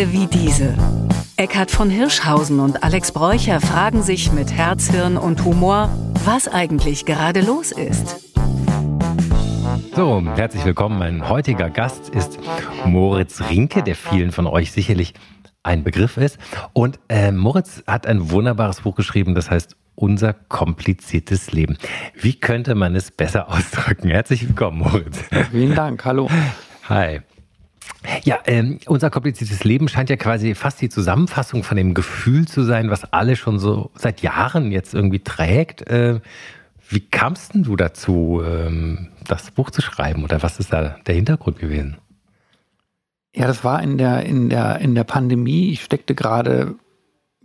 Tage wie diese. Eckhard von Hirschhausen und Alex Bräucher fragen sich mit Herz, Hirn und Humor, was eigentlich gerade los ist. So, herzlich willkommen. Mein heutiger Gast ist Moritz Rinke, der vielen von euch sicherlich ein Begriff ist. Und äh, Moritz hat ein wunderbares Buch geschrieben, das heißt Unser kompliziertes Leben. Wie könnte man es besser ausdrücken? Herzlich willkommen, Moritz. Vielen Dank, hallo. Hi. Ja, ähm, unser kompliziertes Leben scheint ja quasi fast die Zusammenfassung von dem Gefühl zu sein, was alle schon so seit Jahren jetzt irgendwie trägt. Äh, wie kamst denn du dazu, ähm, das Buch zu schreiben oder was ist da der Hintergrund gewesen? Ja, das war in der, in der, in der Pandemie. Ich steckte gerade,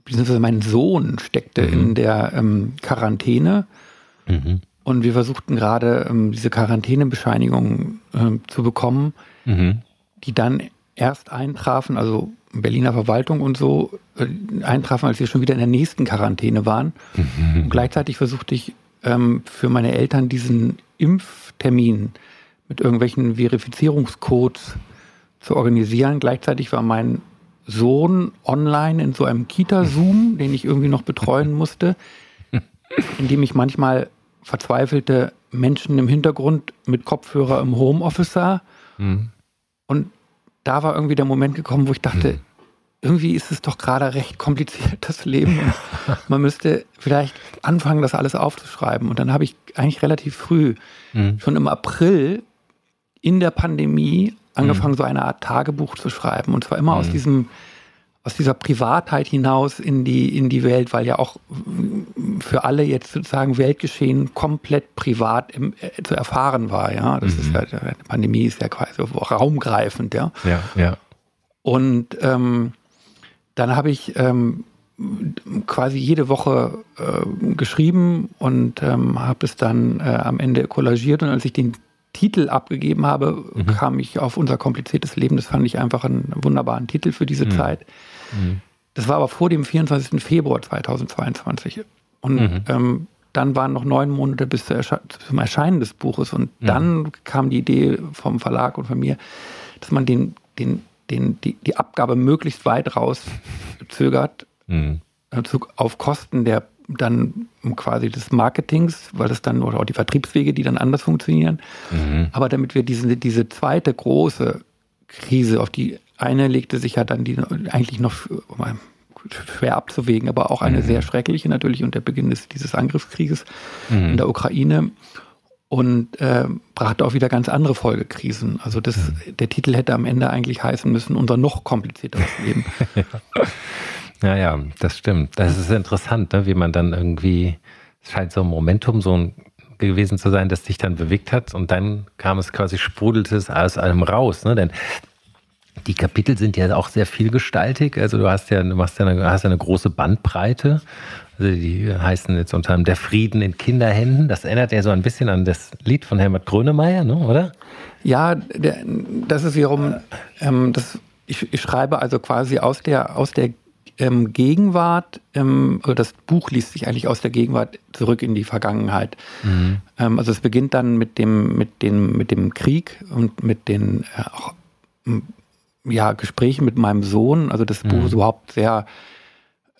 beziehungsweise mein Sohn steckte mhm. in der ähm, Quarantäne. Mhm. Und wir versuchten gerade ähm, diese Quarantänebescheinigung ähm, zu bekommen, mhm. Die dann erst eintrafen, also Berliner Verwaltung und so, äh, eintrafen, als wir schon wieder in der nächsten Quarantäne waren. Mhm. Und gleichzeitig versuchte ich ähm, für meine Eltern diesen Impftermin mit irgendwelchen Verifizierungscodes zu organisieren. Gleichzeitig war mein Sohn online in so einem Kita-Zoom, den ich irgendwie noch betreuen musste, in dem ich manchmal verzweifelte Menschen im Hintergrund mit Kopfhörer im Homeoffice sah. Mhm. Und da war irgendwie der Moment gekommen, wo ich dachte, mhm. irgendwie ist es doch gerade recht kompliziert, das Leben. Man müsste vielleicht anfangen, das alles aufzuschreiben. Und dann habe ich eigentlich relativ früh, mhm. schon im April in der Pandemie, angefangen, mhm. so eine Art Tagebuch zu schreiben. Und zwar immer aus diesem, aus dieser Privatheit hinaus in die, in die Welt, weil ja auch für alle jetzt sozusagen Weltgeschehen komplett privat im, äh, zu erfahren war. Ja, das mhm. ist ja, die Pandemie ist ja quasi raumgreifend. Ja, ja. ja. Und ähm, dann habe ich ähm, quasi jede Woche äh, geschrieben und ähm, habe es dann äh, am Ende kollagiert. Und als ich den Titel abgegeben habe, mhm. kam ich auf unser kompliziertes Leben. Das fand ich einfach einen wunderbaren Titel für diese mhm. Zeit. Mhm. Das war aber vor dem 24. Februar 2022. Und mhm. ähm, dann waren noch neun Monate bis zum Erscheinen des Buches. Und mhm. dann kam die Idee vom Verlag und von mir, dass man den, den, den, die, die Abgabe möglichst weit rauszögert, mhm. auf Kosten der dann quasi des Marketings, weil es dann, oder auch die Vertriebswege, die dann anders funktionieren. Mhm. Aber damit wir diese, diese zweite große Krise, auf die eine legte sich ja dann die eigentlich noch schwer abzuwägen, aber auch eine mhm. sehr schreckliche natürlich und der Beginn des, dieses Angriffskrieges mhm. in der Ukraine und äh, brachte auch wieder ganz andere Folgekrisen. Also das, mhm. der Titel hätte am Ende eigentlich heißen müssen, unser noch komplizierteres Leben. ja. Ja, ja, das stimmt. Das ist interessant, ne? wie man dann irgendwie, es scheint so ein Momentum so ein, gewesen zu sein, das dich dann bewegt hat und dann kam es quasi, sprudelte es aus einem raus. Ne? Denn die Kapitel sind ja auch sehr vielgestaltig. Also du hast ja, du machst ja eine, hast ja eine große Bandbreite. Also die heißen jetzt unter anderem Der Frieden in Kinderhänden. Das erinnert ja so ein bisschen an das Lied von Helmut Grönemeyer, ne? oder? Ja, der, das ist wiederum, ähm, das, ich, ich schreibe also quasi aus der, aus der ähm, Gegenwart, ähm, das Buch liest sich eigentlich aus der Gegenwart zurück in die Vergangenheit. Mhm. Ähm, also es beginnt dann mit dem, mit dem, mit dem Krieg und mit den äh, auch, ja, Gesprächen mit meinem Sohn. Also das mhm. Buch ist überhaupt sehr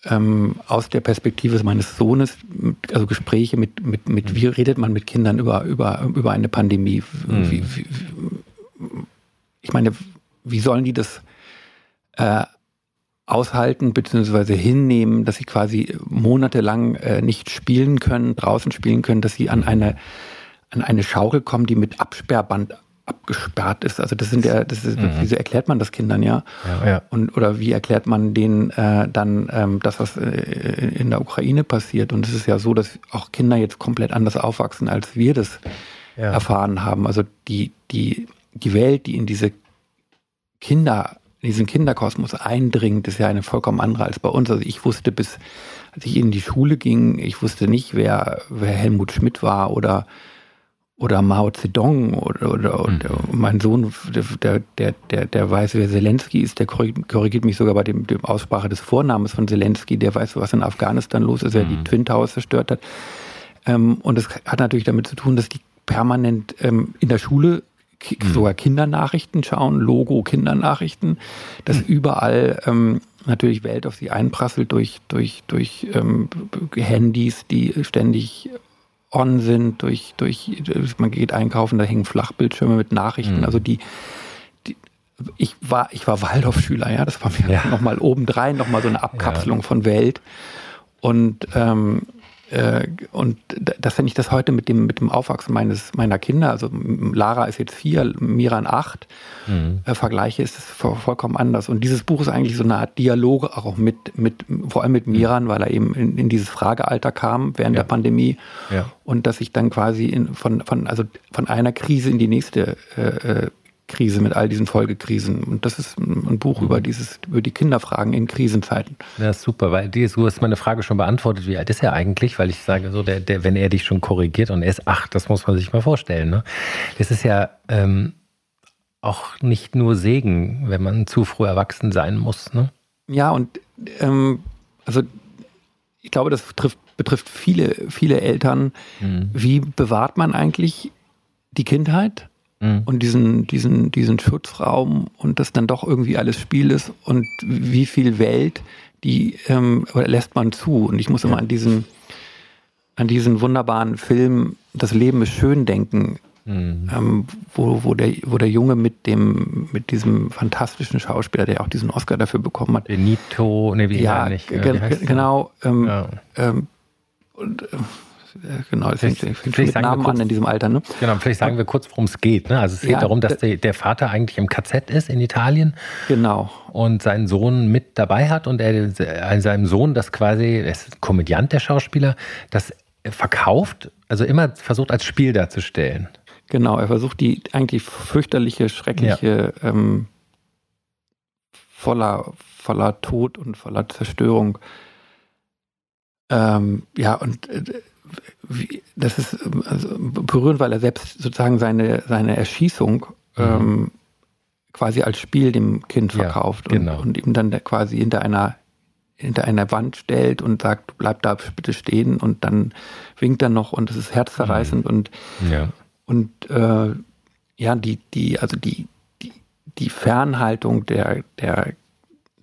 ähm, aus der Perspektive meines Sohnes, also Gespräche mit, mit, mit mhm. wie redet man mit Kindern über, über, über eine Pandemie? Mhm. Wie, wie, ich meine, wie sollen die das äh, aushalten bzw. hinnehmen, dass sie quasi monatelang äh, nicht spielen können, draußen spielen können, dass sie an eine, an eine Schaukel kommen, die mit Absperrband abgesperrt ist. Also das sind ja, das ist, mhm. wieso erklärt man das Kindern ja? ja, ja. Und oder wie erklärt man denen äh, dann ähm, das, was äh, in der Ukraine passiert? Und es ist ja so, dass auch Kinder jetzt komplett anders aufwachsen, als wir das ja. erfahren haben. Also die, die, die Welt, die in diese Kinder in diesen Kinderkosmos eindringt, ist ja eine vollkommen andere als bei uns. Also ich wusste bis, als ich in die Schule ging, ich wusste nicht, wer, wer Helmut Schmidt war oder, oder Mao Zedong oder, oder, oder mhm. mein Sohn, der, der, der, der weiß, wer Zelensky ist, der korrigiert mich sogar bei dem, dem Aussprache des Vornamens von Zelensky, der weiß, was in Afghanistan los ist, wer mhm. die Twin Towers zerstört hat. Ähm, und das hat natürlich damit zu tun, dass die permanent ähm, in der Schule mhm. sogar Kindernachrichten schauen, Logo Kindernachrichten, dass mhm. überall ähm, natürlich Welt auf sie einprasselt durch, durch, durch ähm, Handys, die ständig on sind, durch, durch, man geht einkaufen, da hängen Flachbildschirme mit Nachrichten, mhm. also die, die, ich war, ich war Waldorfschüler, ja, das war mir ja. nochmal obendrein, nochmal so eine Abkapselung ja. von Welt. Und ähm, äh, und dass wenn ich das heute mit dem, mit dem Aufwachsen meines, meiner Kinder, also Lara ist jetzt vier, Miran acht, mhm. äh, vergleiche, ist es vollkommen anders. Und dieses Buch ist eigentlich so eine Art Dialog auch mit, mit vor allem mit Miran, weil er eben in, in dieses Fragealter kam während ja. der Pandemie. Ja. Und dass ich dann quasi in, von, von, also von einer Krise in die nächste äh, äh Krise, mit all diesen Folgekrisen. Und das ist ein Buch mhm. über dieses, über die Kinderfragen in Krisenzeiten. Ja, super, weil du hast meine Frage schon beantwortet. Wie alt ist er eigentlich? Weil ich sage so, der, der, wenn er dich schon korrigiert und er ist acht, das muss man sich mal vorstellen. Ne? Das ist ja ähm, auch nicht nur Segen, wenn man zu früh erwachsen sein muss. Ne? Ja, und ähm, also ich glaube, das betrifft, betrifft viele, viele Eltern. Mhm. Wie bewahrt man eigentlich die Kindheit? Mhm. und diesen, diesen, diesen Schutzraum und das dann doch irgendwie alles Spiel ist und wie viel Welt, die ähm, lässt man zu. Und ich muss immer an diesen, an diesen wunderbaren Film Das Leben ist schön denken, Mhm. Ähm, wo, wo, der, wo der Junge mit dem, mit diesem fantastischen Schauspieler, der auch diesen Oscar dafür bekommen hat. Benito, ne, wie ja, nicht. Wie genau. Ähm, ja. Ähm, und, äh, äh, genau, das fängt, fängt mit Namen kurz, an in diesem Alter. Ne? Genau, vielleicht sagen wir kurz, worum es geht. Ne? Also es geht ja, darum, dass der, der, Vater eigentlich im KZ ist in Italien. Genau. Und seinen Sohn mit dabei hat und er seinem Sohn das quasi, er ist ein Komödiant, der Schauspieler, das verkauft, also immer versucht als Spiel darzustellen. Genau, er versucht die eigentlich fürchterliche, schreckliche, ja. ähm, voller, voller Tod und voller Zerstörung ähm, ja, und äh, wie, das ist also berührend, weil er selbst sozusagen seine, seine Erschießung mhm. ähm, quasi als Spiel dem Kind verkauft ja, genau. und, und ihm dann quasi hinter einer hinter einer Wand stellt und sagt, bleib da bitte stehen und dann winkt er noch und es ist herzzerreißend mhm. und ja. und äh, ja die die also die die die Fernhaltung der der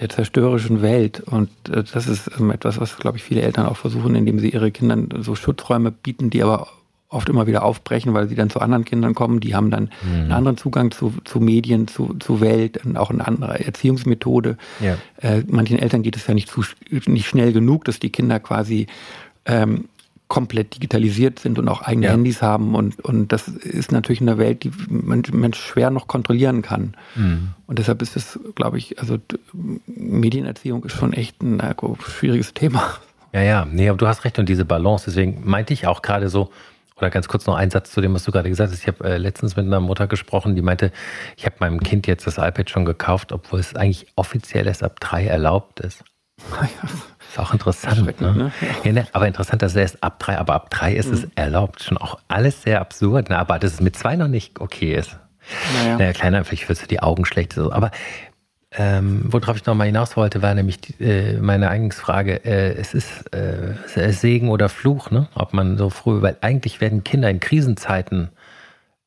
der zerstörerischen Welt. Und äh, das ist ähm, etwas, was, glaube ich, viele Eltern auch versuchen, indem sie ihre Kindern so Schutzräume bieten, die aber oft immer wieder aufbrechen, weil sie dann zu anderen Kindern kommen. Die haben dann mhm. einen anderen Zugang zu, zu Medien, zu, zu Welt und auch eine andere Erziehungsmethode. Ja. Äh, manchen Eltern geht es ja nicht, zu, nicht schnell genug, dass die Kinder quasi ähm, komplett digitalisiert sind und auch eigene ja. Handys haben. Und, und das ist natürlich eine Welt, die man, man schwer noch kontrollieren kann. Mhm. Und deshalb ist es, glaube ich, also Medienerziehung ist schon echt ein äh, schwieriges Thema. Ja, ja, nee, aber du hast recht und diese Balance, deswegen meinte ich auch gerade so, oder ganz kurz noch ein Satz zu dem, was du gerade gesagt hast. Ich habe äh, letztens mit einer Mutter gesprochen, die meinte, ich habe meinem Kind jetzt das iPad schon gekauft, obwohl es eigentlich offiziell erst ab drei erlaubt ist. Ist auch interessant. Ne? Ne? Ja, ne, aber interessant, dass es erst ab drei, aber ab drei ist mhm. es erlaubt. Schon auch alles sehr absurd. Ne? Aber dass es mit zwei noch nicht okay ist. Naja, naja kleiner, vielleicht wirst du die Augen schlecht. So. Aber ähm, worauf ich nochmal hinaus wollte, war nämlich die, äh, meine Eingangsfrage. Äh, es ist äh, Segen oder Fluch, ne? ob man so früh, weil eigentlich werden Kinder in Krisenzeiten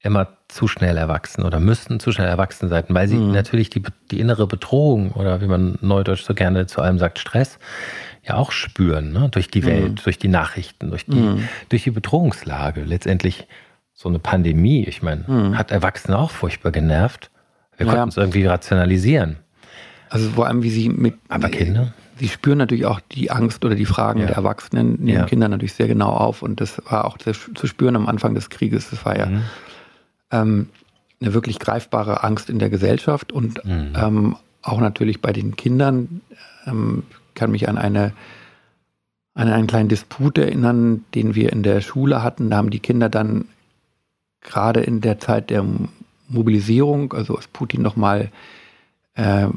immer zu schnell erwachsen oder müssten zu schnell erwachsen sein, weil sie mhm. natürlich die, die innere Bedrohung oder wie man neudeutsch so gerne zu allem sagt, Stress, ja auch spüren, ne? durch die Welt, mhm. durch die Nachrichten, durch die, mhm. durch die Bedrohungslage. Letztendlich so eine Pandemie, ich meine, mhm. hat Erwachsene auch furchtbar genervt. Wir konnten es irgendwie rationalisieren. Also vor allem, wie sie mit. Aber Kinder? Sie spüren natürlich auch die Angst oder die Fragen ja. der Erwachsenen, nehmen ja. Kinder natürlich sehr genau auf. Und das war auch zu spüren am Anfang des Krieges. Das war ja mhm. Ähm, eine wirklich greifbare Angst in der Gesellschaft und mhm. ähm, auch natürlich bei den Kindern. Ähm, kann mich an eine an einen kleinen Disput erinnern, den wir in der Schule hatten. Da haben die Kinder dann gerade in der Zeit der Mobilisierung, also als Putin nochmal äh,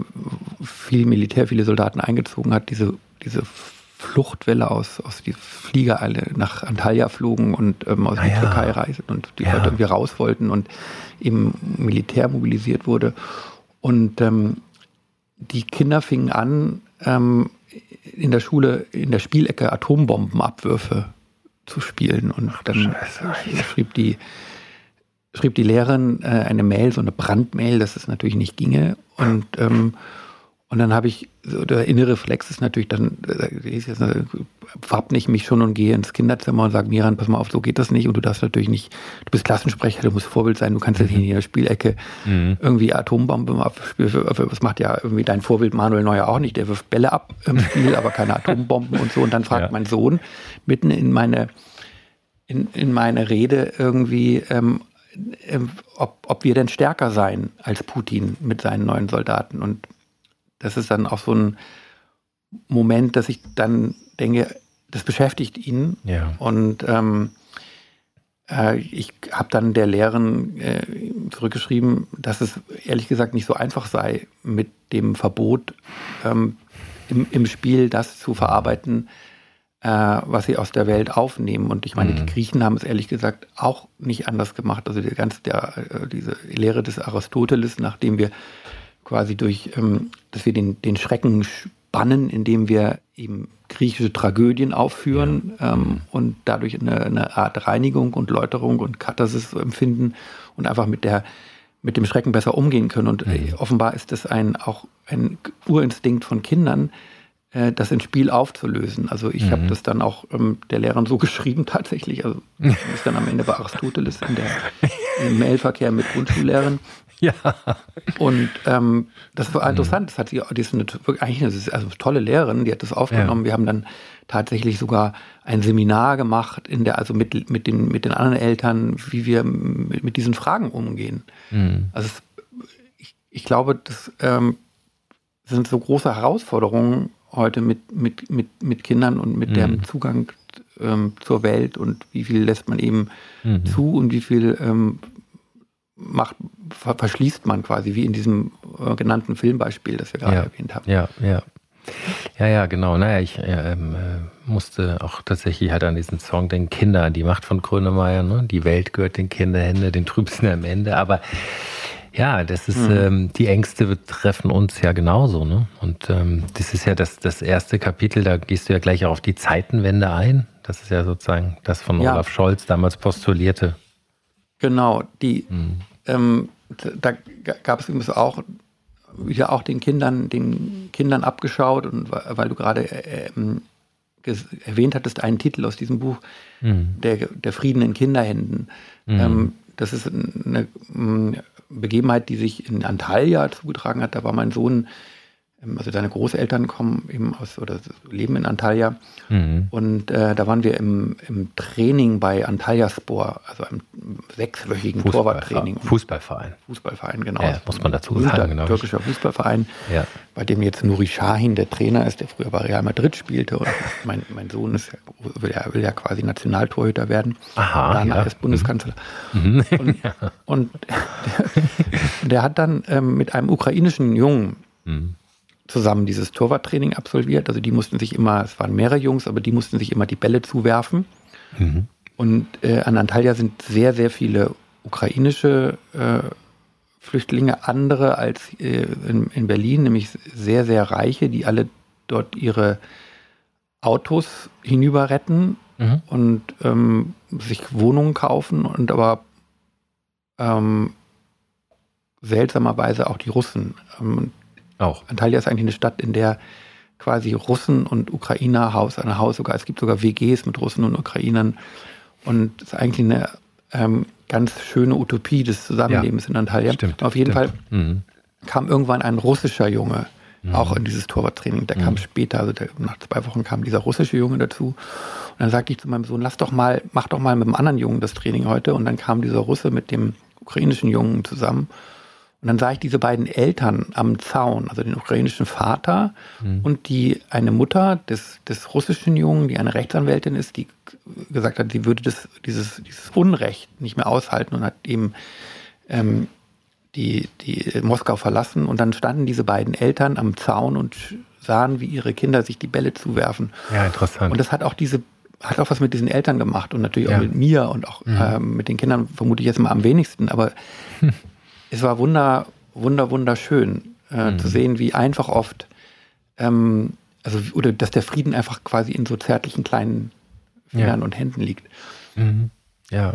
viel Militär, viele Soldaten eingezogen hat, diese, diese Fluchtwelle aus, aus die Flieger alle nach Antalya flogen und ähm, aus ah, der ja. Türkei reisen und die ja. Leute irgendwie raus wollten und eben Militär mobilisiert wurde. Und ähm, die Kinder fingen an, ähm, in der Schule in der Spielecke Atombombenabwürfe zu spielen. Und Ach, dann Scheiße. schrieb die schrieb die Lehrerin äh, eine Mail, so eine Brandmail, dass es natürlich nicht ginge. Und, ähm, und dann habe ich, so der innere Reflex ist natürlich dann, äh, wappne ich mich schon und gehe ins Kinderzimmer und sage, Miran, pass mal auf, so geht das nicht. Und du darfst natürlich nicht, du bist Klassensprecher, du musst Vorbild sein, du kannst jetzt nicht in der Spielecke mhm. irgendwie Atombombe abspielen. Das macht ja irgendwie dein Vorbild Manuel Neuer auch nicht, der wirft Bälle ab im Spiel, aber keine Atombomben und so. Und dann fragt ja. mein Sohn mitten in meine, in, in meine Rede irgendwie, ähm, ähm, ob, ob wir denn stärker seien als Putin mit seinen neuen Soldaten. Und das ist dann auch so ein Moment, dass ich dann denke, das beschäftigt ihn. Ja. Und ähm, äh, ich habe dann der Lehrerin äh, zurückgeschrieben, dass es ehrlich gesagt nicht so einfach sei, mit dem Verbot ähm, im, im, Spiel das zu verarbeiten, äh, was sie aus der Welt aufnehmen. Und ich meine, mhm. die Griechen haben es ehrlich gesagt auch nicht anders gemacht. Also die ganze, der, äh, diese Lehre des Aristoteles, nachdem wir quasi durch, ähm, dass wir den, den Schrecken bannen, indem wir eben griechische Tragödien aufführen ja. ähm, und dadurch eine, eine, Art Reinigung und Läuterung und Katharsis empfinden und einfach mit der mit dem Schrecken besser umgehen können. Und äh, offenbar ist das ein auch ein Urinstinkt von Kindern, äh, das ins Spiel aufzulösen. Also ich mhm. habe das dann auch ähm, der Lehrerin so geschrieben tatsächlich. Also ist dann am Ende bei Aristoteles in der im Mailverkehr mit Grundschullehrern. Ja. Und ähm, das war interessant. Das hat sie, die ist eine, eigentlich eine, also tolle Lehrerin, die hat das aufgenommen. Ja. Wir haben dann tatsächlich sogar ein Seminar gemacht, in der, also mit, mit, den, mit den anderen Eltern, wie wir mit, mit diesen Fragen umgehen. Mhm. Also es, ich, ich, glaube, das ähm, sind so große Herausforderungen heute mit, mit, mit, mit Kindern und mit mhm. dem Zugang ähm, zur Welt und wie viel lässt man eben mhm. zu und wie viel ähm, macht, verschließt man quasi, wie in diesem äh, genannten Filmbeispiel, das wir gerade ja, erwähnt haben. Ja, ja. Ja, ja, genau. Naja, ich ähm, äh, musste auch tatsächlich halt an diesen Song denken, Kinder, die Macht von Grönemeyer, ne? Die Welt gehört den Kinderhände, den Trübsten am Ende. Aber ja, das ist, mhm. ähm, die Ängste betreffen uns ja genauso, ne? Und ähm, das ist ja das, das erste Kapitel, da gehst du ja gleich auch auf die Zeitenwende ein. Das ist ja sozusagen das von ja. Olaf Scholz damals postulierte Genau, die, mhm. Ähm, da gab es übrigens auch wieder auch den Kindern, den Kindern abgeschaut und weil du gerade äh, ähm, erwähnt hattest, einen Titel aus diesem Buch, mhm. der, der Frieden in Kinderhänden. Mhm. Ähm, das ist eine, Begebenheit, die sich in Antalya zugetragen hat. Da war mein Sohn also seine Großeltern kommen eben aus oder leben in Antalya. Mhm. Und äh, da waren wir im, im Training bei Antalya Spor, also einem sechswöchigen Fußball, Torwarttraining. Fußballverein. Fußballverein, genau. Ja, muss man dazu sagen. Genau. Türkischer Fußballverein, ja. bei dem jetzt Nuri Shahin der Trainer ist, der früher bei Real Madrid spielte. Und mein, mein Sohn ist, will, ja, will ja quasi Nationaltorhüter werden. Aha, danach ja. ist Bundeskanzler. Mhm. Und, und der, der, hat dann ähm, mit einem ukrainischen Jungen mhm zusammen dieses Torwarttraining absolviert. Also die mussten sich immer, es waren mehrere Jungs, aber die mussten sich immer die Bälle zuwerfen. Mhm. Und äh, an Antalya sind sehr, sehr viele ukrainische äh, Flüchtlinge, andere als äh, in, in, Berlin, nämlich sehr, sehr reiche, die alle dort ihre Autos hinüber retten mhm. und ähm, sich Wohnungen kaufen und aber ähm, seltsamerweise auch die Russen. Ähm, auch. Antalya ist eigentlich eine Stadt, in der quasi Russen und Ukrainer Haus an Haus sogar, es gibt sogar WGs mit Russen und Ukrainern. Und es ist eigentlich eine ähm, ganz schöne Utopie des Zusammenlebens ja, in Antalya. Stimmt, Auf jeden stimmt. Fall mhm. kam irgendwann ein russischer Junge mhm. auch in dieses Torwarttraining. Der mhm. kam später, also der, nach zwei Wochen kam dieser russische Junge dazu. Und dann sagte ich zu meinem Sohn, lass doch mal, mach doch mal mit dem anderen Jungen das Training heute. Und dann kam dieser Russe mit dem ukrainischen Jungen zusammen. Und dann sah ich diese beiden Eltern am Zaun, also den ukrainischen Vater mhm. und die eine Mutter des, des russischen Jungen, die eine Rechtsanwältin ist, die gesagt hat, sie würde das, dieses, dieses Unrecht nicht mehr aushalten und hat eben ähm, die, die Moskau verlassen. Und dann standen diese beiden Eltern am Zaun und sahen, wie ihre Kinder sich die Bälle zuwerfen. Ja, interessant. Und das hat auch diese hat auch was mit diesen Eltern gemacht und natürlich auch ja. mit mir und auch mhm. ähm, mit den Kindern vermute ich jetzt mal am wenigsten. Aber es war wunder, wunder, wunderschön äh, mhm. zu sehen, wie einfach oft, ähm, also oder dass der Frieden einfach quasi in so zärtlichen kleinen Fingern ja. und Händen liegt. Mhm. Ja,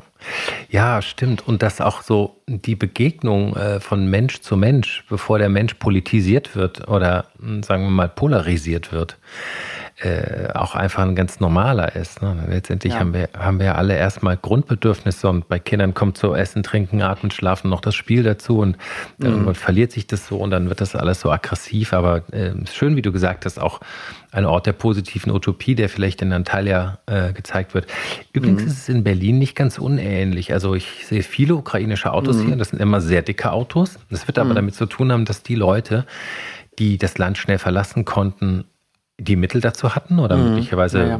ja, stimmt. Und dass auch so die Begegnung äh, von Mensch zu Mensch, bevor der Mensch politisiert wird oder hm, sagen wir mal polarisiert wird, äh, auch einfach ein ganz normaler ist. Ne? Letztendlich ja. haben, wir, haben wir alle erstmal Grundbedürfnisse und bei Kindern kommt so Essen, Trinken, Atmen, Schlafen noch das Spiel dazu und dann mhm. verliert sich das so und dann wird das alles so aggressiv. Aber äh, schön, wie du gesagt hast, auch ein Ort der positiven Utopie, der vielleicht in Antalya äh, gezeigt wird. Übrigens mhm. ist es in Berlin nicht ganz unähnlich. Also ich sehe viele ukrainische Autos mhm. hier, das sind immer sehr dicke Autos. Das wird aber mhm. damit zu tun haben, dass die Leute, die das Land schnell verlassen konnten, die Mittel dazu hatten oder mhm. möglicherweise ja, ja.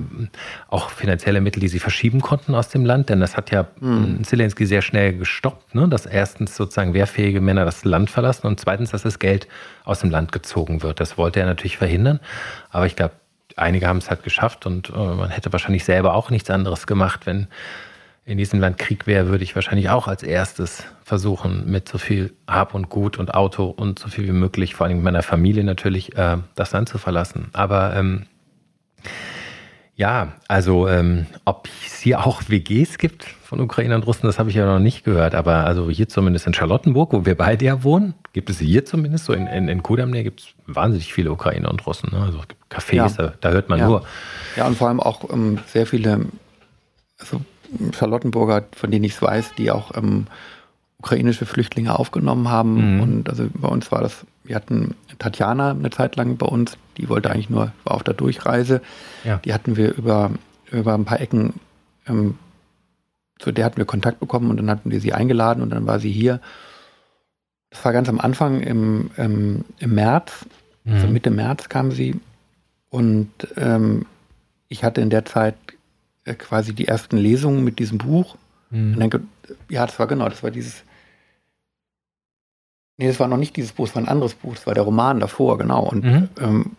auch finanzielle Mittel, die sie verschieben konnten aus dem Land. Denn das hat ja mhm. Zelensky sehr schnell gestoppt, ne? dass erstens sozusagen wehrfähige Männer das Land verlassen und zweitens, dass das Geld aus dem Land gezogen wird. Das wollte er natürlich verhindern. Aber ich glaube, einige haben es halt geschafft und äh, man hätte wahrscheinlich selber auch nichts anderes gemacht, wenn in diesem Land Krieg wäre, würde ich wahrscheinlich auch als erstes versuchen, mit so viel Hab und Gut und Auto und so viel wie möglich, vor allem mit meiner Familie natürlich, äh, das Land zu verlassen. Aber ähm, ja, also ähm, ob es hier auch WGs gibt von Ukrainern und Russen, das habe ich ja noch nicht gehört. Aber also hier zumindest in Charlottenburg, wo wir beide ja wohnen, gibt es hier zumindest, so in, in, in Kudamnähe gibt es wahnsinnig viele Ukrainer und Russen. Ne? Also es gibt Cafés, ja. da, da, hört man ja. nur. Ja, und vor allem auch ähm, sehr viele also Charlottenburger, von denen ich es weiß, die auch ähm, ukrainische Flüchtlinge aufgenommen haben. Mhm. Und also bei uns war das, wir hatten Tatjana eine Zeit lang bei uns, die wollte eigentlich nur, war auf der Durchreise. Ja. Die hatten wir über, über ein paar Ecken, ähm, zu der hatten wir Kontakt bekommen und dann hatten wir sie eingeladen und dann war sie hier. Das war ganz am Anfang im, im, im März, mhm. also Mitte März kam sie. Und ähm, ich hatte in der Zeit äh, quasi die ersten Lesungen mit diesem Buch. Mhm. Und denke, ja, das war genau, das war dieses. Nee, das war noch nicht dieses Buch, es war ein anderes Buch, das war der Roman davor, genau. Und, mhm. ähm,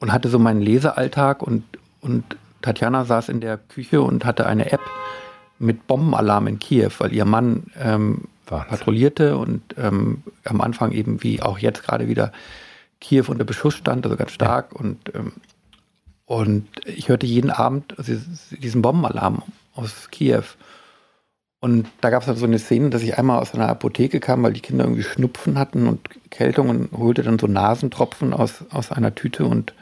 und hatte so meinen Lesealltag und, und Tatjana saß in der Küche und hatte eine App mit Bombenalarm in Kiew, weil ihr Mann ähm, patrouillierte und ähm, am Anfang eben wie auch jetzt gerade wieder Kiew unter Beschuss stand, also ganz stark. Ja. Und ähm, und ich hörte jeden Abend diesen Bombenalarm aus Kiew. Und da gab es halt so eine Szene, dass ich einmal aus einer Apotheke kam, weil die Kinder irgendwie Schnupfen hatten und Erkältung und holte dann so Nasentropfen aus, aus einer Tüte und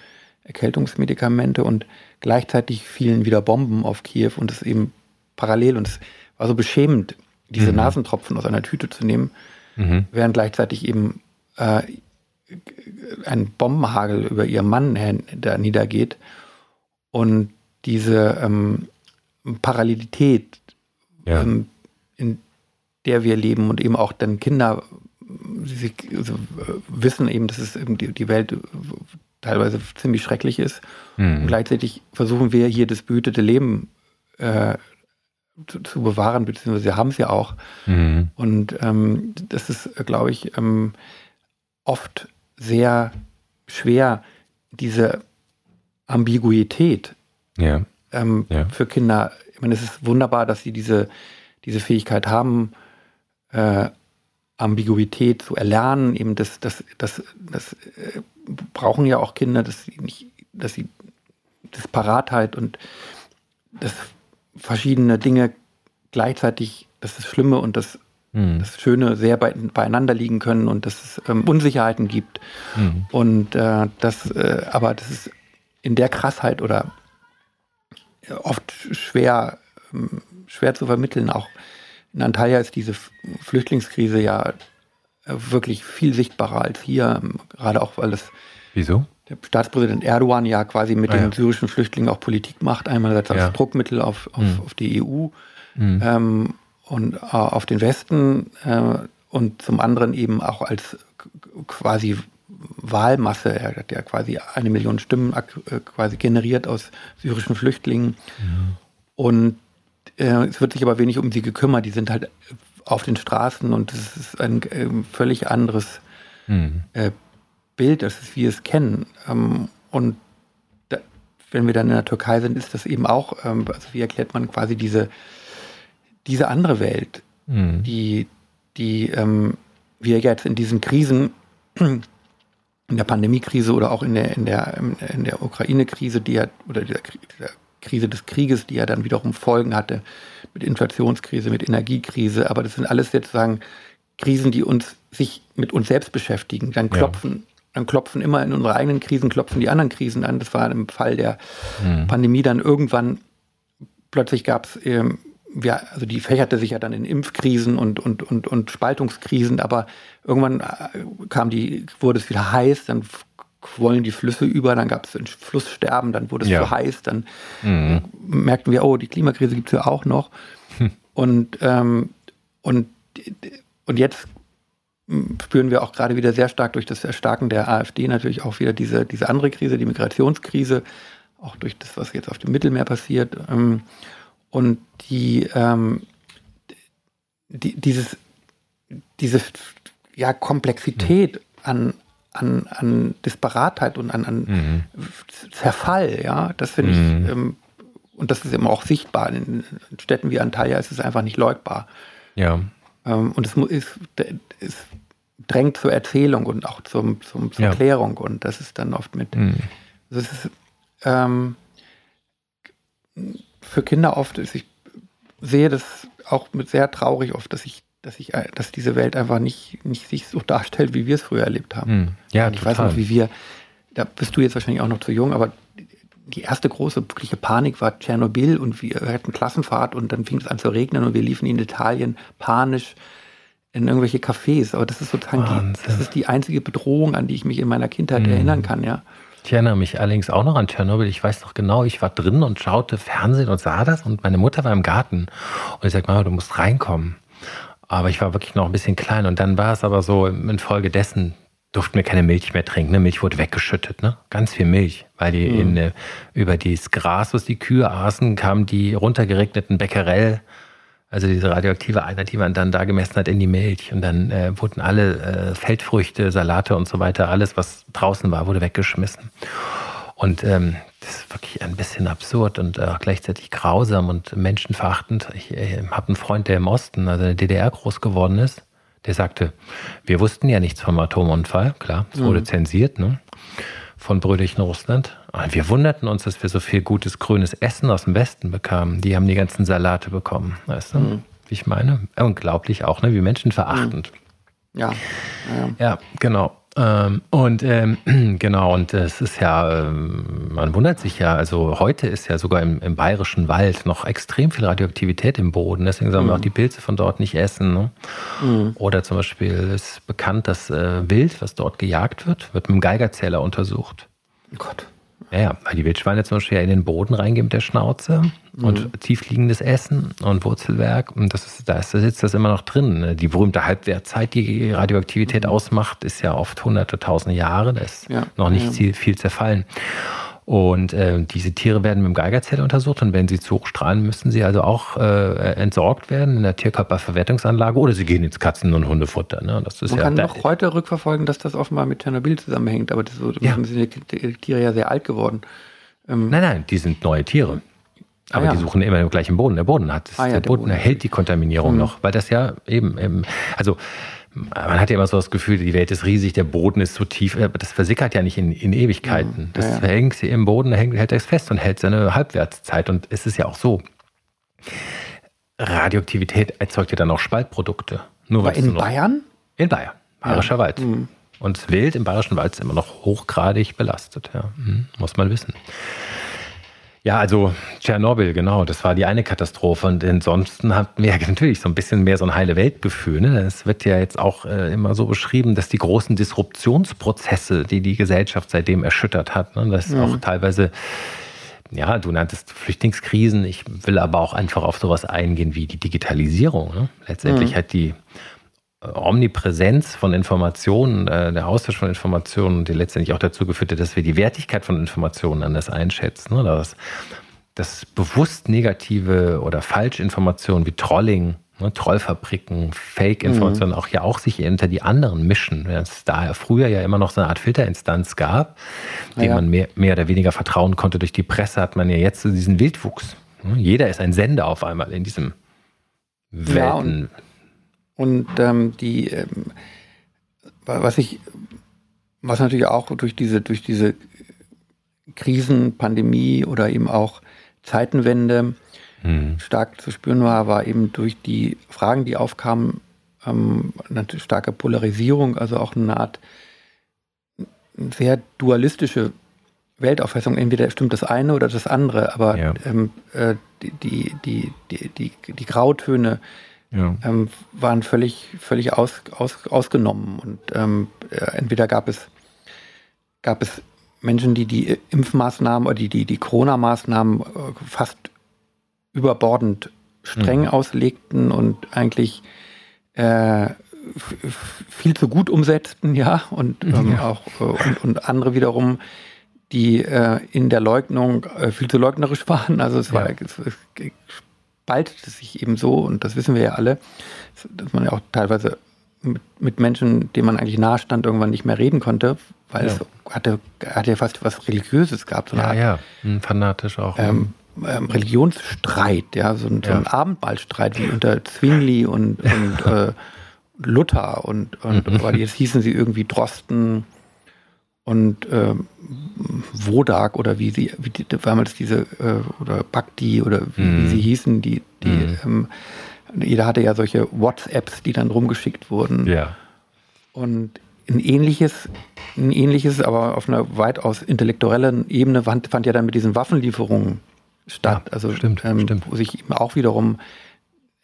Erkältungsmedikamente und gleichzeitig fielen wieder Bomben auf Kiew und es eben parallel und es war so beschämend, diese mhm. Nasentropfen aus einer Tüte zu nehmen, mhm. während gleichzeitig eben äh, ein Bombenhagel über ihren Mann da niedergeht und diese ähm, Parallelität, ja. ähm, in der wir leben und eben auch dann Kinder sie, also, wissen eben, dass es eben die, die Welt teilweise ziemlich schrecklich ist. Mhm. Und gleichzeitig versuchen wir hier das behütete Leben äh, zu, zu, bewahren, beziehungsweise haben es ja auch. Mhm. Und ähm, das ist, glaube ich, ähm, oft sehr schwer, diese Ambiguität ja. Ähm, ja. für Kinder. Ich meine, es ist wunderbar, dass sie diese, diese Fähigkeit haben, äh, Ambiguität zu erlernen. Eben das, das, das, das äh, brauchen ja auch Kinder, dass sie nicht, dass sie das Paratheit und das verschiedene Dinge gleichzeitig, das ist das Schlimme und das mhm. das Schöne sehr bei, beieinander liegen können und dass es ähm, Unsicherheiten gibt. Mhm. Und äh, das, äh, aber das ist in der Krassheit oder oft schwer, ähm, schwer zu vermitteln. Auch in Antalya ist diese Flüchtlingskrise ja äh, wirklich viel sichtbarer als hier, ähm, gerade auch weil es Wieso? der Staatspräsident Erdogan ja quasi mit ah, den ja. syrischen Flüchtlingen auch Politik macht, einerseits als ja. Druckmittel auf, auf, mhm. auf die EU mhm. ähm, und äh, auf den Westen äh, und zum anderen eben auch als quasi Wahlmasse. Er hat ja quasi eine Million Stimmen äh, quasi generiert aus syrischen Flüchtlingen. Mhm. Und äh, es wird sich aber wenig um sie gekümmert. Die sind halt auf den Straßen und es ist ein äh, völlig anderes mhm. Äh, Bild, als wir es kennen. Ähm, und da, wenn wir dann in der Türkei sind, ist das eben auch, ähm, also wie erklärt man quasi diese diese andere Welt, mhm. die, die ähm, wir jetzt in diesen Krisen, in der Pandemiekrise oder auch in der, in der, in der Ukraine-Krise, die ja, oder der, der Krise des Krieges, die ja dann wiederum Folgen hatte mit Inflationskrise, mit Energiekrise. Aber das sind alles sozusagen Krisen, die uns sich mit uns selbst beschäftigen. Dann klopfen, ja. dann klopfen immer in unsere eigenen Krisen, klopfen die anderen Krisen an. Das war im Fall der mhm. Pandemie dann irgendwann plötzlich gab es ähm, ja, also die fächerte sich ja dann in Impfkrisen und, und, und, und Spaltungskrisen, aber irgendwann äh, kam die, wurde es wieder heiß, dann quollen die Flüsse über, dann gab es ein Flusssterben, dann wurde es ja. zu heiß, dann mhm. merkten wir, oh, die Klimakrise gibt es ja auch noch. Hm. Und, ähm, und, und jetzt spüren wir auch gerade wieder sehr stark durch das Erstarken der AfD natürlich auch wieder diese, diese andere Krise, die Migrationskrise, auch durch das, was jetzt auf dem Mittelmeer passiert. Ähm, und die, ähm, die dieses, diese ja, Komplexität an, an, an Disparatheit und an, an mhm. Zerfall, ja, das finde mhm. ich, ähm, und das ist immer auch sichtbar. In Städten wie Antalya ist es einfach nicht leugbar. Ja. Ähm, und es, ist, es drängt zur Erzählung und auch zum, zum, zur ja. Klärung. Und das ist dann oft mit. Mhm. Also es ist, ähm, für Kinder oft ist, ich sehe das auch mit sehr traurig oft, dass ich, dass ich, dass diese Welt einfach nicht, nicht sich so darstellt, wie wir es früher erlebt haben. Hm. Ja, Und ich total. weiß noch, wie wir, da bist du jetzt wahrscheinlich auch noch zu jung, aber die erste große wirkliche Panik war Tschernobyl und wir hatten Klassenfahrt und dann fing es an zu regnen und wir liefen in Italien panisch in irgendwelche Cafés. Aber das ist sozusagen die, das ist die einzige Bedrohung, an die ich mich in meiner Kindheit mhm. erinnern kann, ja. Ich erinnere mich allerdings auch noch an Tschernobyl. Ich weiß noch genau, ich war drin und schaute Fernsehen und sah das und meine Mutter war im Garten. Und ich sagte, Mama, du musst reinkommen. Aber ich war wirklich noch ein bisschen klein. Und dann war es aber so, infolgedessen durften wir keine Milch mehr trinken. Ne? Milch wurde weggeschüttet, ne? ganz viel Milch. Weil die mhm. in, äh, über das Gras, was die Kühe aßen, kamen die runtergeregneten Becquerel also diese radioaktive Einheit, die man dann da gemessen hat, in die Milch. Und dann äh, wurden alle äh, Feldfrüchte, Salate und so weiter, alles, was draußen war, wurde weggeschmissen. Und ähm, das ist wirklich ein bisschen absurd und äh, gleichzeitig grausam und menschenverachtend. Ich äh, habe einen Freund, der im Osten, also in der DDR groß geworden ist, der sagte, wir wussten ja nichts vom Atomunfall, klar, es wurde mhm. zensiert, ne? Von Brüderchen Russland. Und wir wunderten uns, dass wir so viel gutes grünes Essen aus dem Westen bekamen. Die haben die ganzen Salate bekommen, weißt du? Mhm. Wie ich meine? Unglaublich auch, ne? Wie menschenverachtend. Mhm. Ja. ja. Ja, genau. Ähm, und ähm, genau, und es ist ja, ähm, man wundert sich ja, also heute ist ja sogar im, im bayerischen Wald noch extrem viel Radioaktivität im Boden. Deswegen sollen mhm. wir auch die Pilze von dort nicht essen. Ne? Mhm. Oder zum Beispiel ist bekannt, dass äh, Wild, was dort gejagt wird, wird mit einem Geigerzähler untersucht. Oh Gott. Ja, weil die Wildschweine zum Beispiel ja in den Boden reingehen mit der Schnauze mhm. und tiefliegendes Essen und Wurzelwerk. Und das ist, da ist, da sitzt das immer noch drin. Ne? Die berühmte Halbwertzeit, die Radioaktivität mhm. ausmacht, ist ja oft hunderte, tausende Jahre. Da ist ja, noch nicht ja. viel, viel zerfallen. Und äh, diese Tiere werden mit dem Geigerzähler untersucht und wenn sie zu hoch strahlen, müssen sie also auch äh, entsorgt werden in der Tierkörperverwertungsanlage oder sie gehen ins Katzen- und Hundefutter. Ne? Das ist Man ja kann noch heute rückverfolgen, dass das offenbar mit Tschernobyl zusammenhängt, aber das, ja. sind die Tiere ja sehr alt geworden. Ähm nein, nein, die sind neue Tiere. Aber ah, ja. die suchen immer im gleichen Boden. Der Boden hat es. Ah, ja, der, der, Boden, Boden erhält die Kontaminierung mhm. noch, weil das ja eben, eben also man hat ja immer so das Gefühl, die Welt ist riesig, der Boden ist so tief, aber das versickert ja nicht in, in Ewigkeiten. Mhm. Das ja, hängt im Boden, hält, hält es fest und hält seine Halbwertszeit. Und es ist ja auch so. Radioaktivität erzeugt ja dann auch Spaltprodukte. Nur in Bayern? In Bayern, Bayerischer. Wald. Mhm. Und Wild im Bayerischen Wald ist immer noch hochgradig belastet, ja. Mhm. muss man wissen. Ja, also Tschernobyl, genau, das war die eine Katastrophe. Und ansonsten hatten wir natürlich so ein bisschen mehr so ein heile Weltgefühl. Ne? Es wird ja jetzt auch äh, immer so beschrieben, dass die großen Disruptionsprozesse, die die Gesellschaft seitdem erschüttert hat, ne? das mhm. auch teilweise ja, du nanntest Flüchtlingskrisen. Ich will aber auch einfach auf sowas eingehen wie die Digitalisierung. Ne? Letztendlich mhm. hat die Omnipräsenz von Informationen, äh, der Austausch von Informationen, die letztendlich auch dazu geführt hat, dass wir die Wertigkeit von Informationen anders einschätzen. Oder ne? dass, dass bewusst negative oder falsche Informationen wie Trolling, ne, Trollfabriken, Fake-Informationen mhm. auch ja auch sich hinter die anderen mischen. Wenn es da früher ja immer noch so eine Art Filterinstanz gab, dem ja. man mehr, mehr oder weniger vertrauen konnte durch die Presse, hat man ja jetzt so diesen Wildwuchs. Ne? Jeder ist ein Sender auf einmal in diesem Welten. Ja, und ähm, die, ähm, was ich, was natürlich auch durch diese, durch diese Krisen, Pandemie oder eben auch Zeitenwende mhm. stark zu spüren war, war eben durch die Fragen, die aufkamen, ähm, eine starke Polarisierung, also auch eine Art sehr dualistische Weltauffassung. Entweder stimmt das eine oder das andere, aber ja. ähm, äh, die, die, die, die, die, die Grautöne ja. ähm, waren völlig, völlig aus, aus, ausgenommen. Und ähm, äh, entweder gab es, gab es Menschen, die die Impfmaßnahmen oder die, die, die Corona-Maßnahmen äh, fast überbordend streng mhm. auslegten und eigentlich äh, viel zu gut umsetzten, ja, und ähm, ja. auch äh, und, und, andere wiederum, die äh, in der Leugnung äh, viel zu leugnerisch waren. Also es war es, es spaltete sich eben so, und das wissen wir ja alle, dass man ja auch teilweise mit, mit Menschen, denen man eigentlich nahe stand, irgendwann nicht mehr reden konnte, weil ja. es hatte, hatte ja fast was Religiöses gehabt. So ja, Art, ja, hm, fanatisch auch. Ähm, ähm, Religionsstreit, ja, so ein, ja. so ein Abendmahlstreit wie unter Zwingli und, und äh, Luther und, und mhm. jetzt hießen sie irgendwie Drosten und äh, Wodak oder wie sie, wie die, damals diese, äh, oder Bhakti oder wie, mhm. wie, sie hießen, die, die mhm. ähm, jeder hatte ja solche WhatsApps, die dann rumgeschickt wurden. Ja. Und ein ähnliches, ein ähnliches, aber auf einer weitaus intellektuellen Ebene fand, fand ja dann mit diesen Waffenlieferungen statt. Ja, also stimmt, ähm, stimmt. wo sich auch wiederum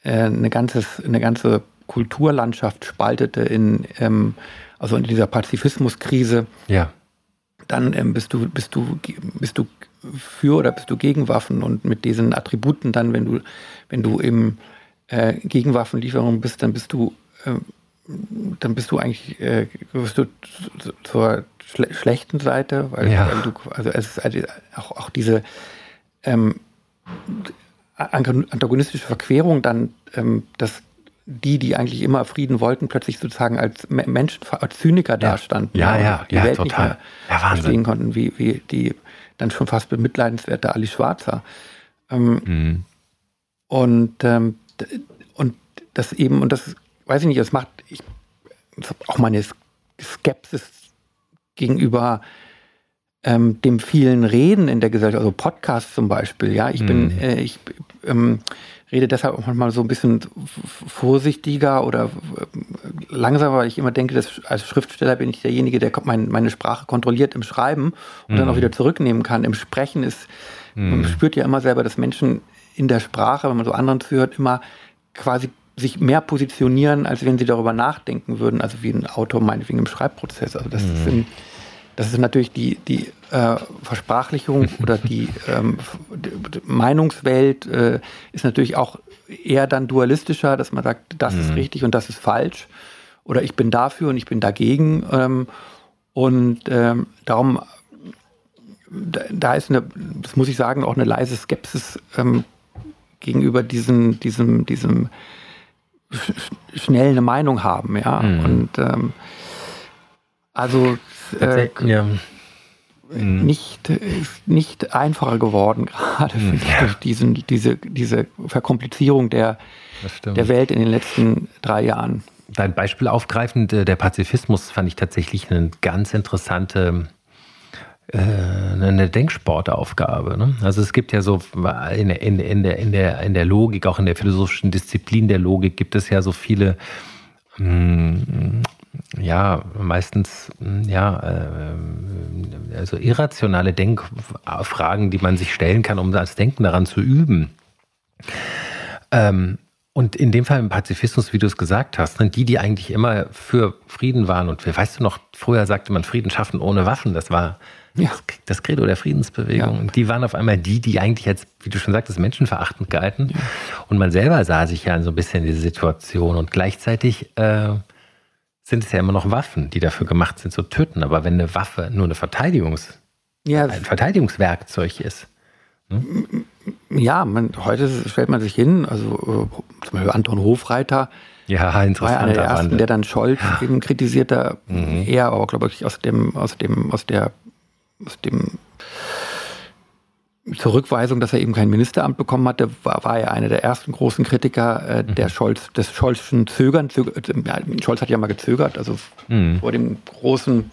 äh, eine, ganzes, eine ganze Kulturlandschaft spaltete in, ähm, also in dieser Pazifismuskrise. Ja. Dann ähm, bist du, bist du, bist du für oder bist du gegen Waffen und mit diesen Attributen dann, wenn du, wenn du im äh, Gegenwaffenlieferung bist, dann bist du, äh, dann bist du eigentlich, äh, wirst du zur schle schlechten Seite, weil, ja. weil, du, also es ist also auch, auch diese ähm, antagonistische Verquerung dann, ähm, dass die, die eigentlich immer Frieden wollten, plötzlich sozusagen als Menschen, als Zyniker ja. dastanden. Ja, ja, die ja, Welt total. ja, verstehen konnten, wie, wie die dann schon fast bemitleidenswerte Ali Schwarzer. Ähm, mhm. Und, ähm, und das eben, und das weiß ich nicht, das macht ich, das auch meine Skepsis gegenüber ähm, dem vielen Reden in der Gesellschaft, also Podcasts zum Beispiel, ja, ich bin, mhm. äh, ich ähm, rede deshalb auch manchmal so ein bisschen vorsichtiger oder äh, langsamer, weil ich immer denke, dass als Schriftsteller bin ich derjenige, der mein, meine Sprache kontrolliert im Schreiben und mhm. dann auch wieder zurücknehmen kann. Im Sprechen ist, mhm. man spürt ja immer selber, dass Menschen in der Sprache, wenn man so anderen zuhört, immer quasi sich mehr positionieren, als wenn sie darüber nachdenken würden, also wie ein Autor meinetwegen im Schreibprozess. Also das mhm. ist in, das ist natürlich die, die äh, Versprachlichung oder die, ähm, die Meinungswelt äh, ist natürlich auch eher dann dualistischer, dass man sagt, das mhm. ist richtig und das ist falsch. Oder ich bin dafür und ich bin dagegen. Ähm, und ähm, darum, da, ist eine, das muss ich sagen, auch eine leise Skepsis ähm, gegenüber diesem, diesem sch schnell eine Meinung haben, ja. Mhm. Und ähm, also äh, ja. Mhm. nicht, nicht einfacher geworden, gerade mhm. durch diesen, diese, diese Verkomplizierung der, der Welt in den letzten drei Jahren. Dein Beispiel aufgreifend, äh, der Pazifismus fand ich tatsächlich eine ganz interessante äh, eine Denksportaufgabe. Ne? Also es gibt ja so in, in, in, der, in, der, in der Logik, auch in der philosophischen Disziplin der Logik, gibt es ja so viele hm, ja, meistens ja, äh, also irrationale Denkfragen, die man sich stellen kann, um das Denken daran zu üben. Ähm, und in dem Fall im Pazifismus, wie du es gesagt hast, ne, die, die eigentlich immer für Frieden waren, und weißt du noch, früher sagte man Frieden schaffen ohne Waffen, das war ja. das Credo der Friedensbewegung. Ja. Und die waren auf einmal die, die eigentlich jetzt, wie du schon sagtest, menschenverachtend galten. Ja. Und man selber sah sich ja so ein bisschen in diese Situation. Und gleichzeitig äh, sind es ja immer noch Waffen, die dafür gemacht sind zu töten. Aber wenn eine Waffe nur eine Verteidigungs, ja, ein Verteidigungswerkzeug ist. Ne? Ja, man, heute stellt man sich hin, also äh, zum Beispiel Anton Hofreiter, ja, interessant. War einer der ersten, der dann Scholz ja. eben kritisiert, da mhm. eher aber glaube ich aus dem, aus dem, aus der, aus dem Zurückweisung, dass er eben kein Ministeramt bekommen hatte, war, war er einer der ersten großen Kritiker äh, mhm. der Scholz, des Scholzschen Zögern. Zöger, äh, Scholz hat ja mal gezögert, also mhm. vor dem großen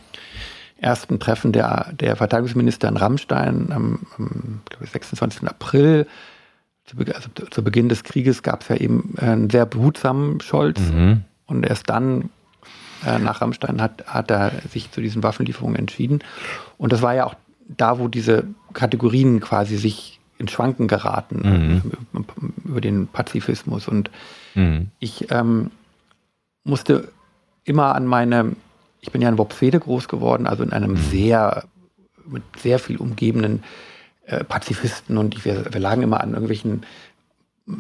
ersten Treffen der, der Verteidigungsminister in Rammstein am, am 26. April. Zu, also zu Beginn des Krieges gab es ja eben einen sehr behutsamen Scholz. Mhm. Und erst dann, äh, nach Rammstein, hat, hat er sich zu diesen Waffenlieferungen entschieden. Und das war ja auch da, wo diese Kategorien quasi sich in Schwanken geraten mhm. über den Pazifismus. Und mhm. ich ähm, musste immer an meine ich bin ja in Wopfede groß geworden, also in einem mhm. sehr, mit sehr viel umgebenen äh, Pazifisten und ich, wir, wir, lagen immer an irgendwelchen äh,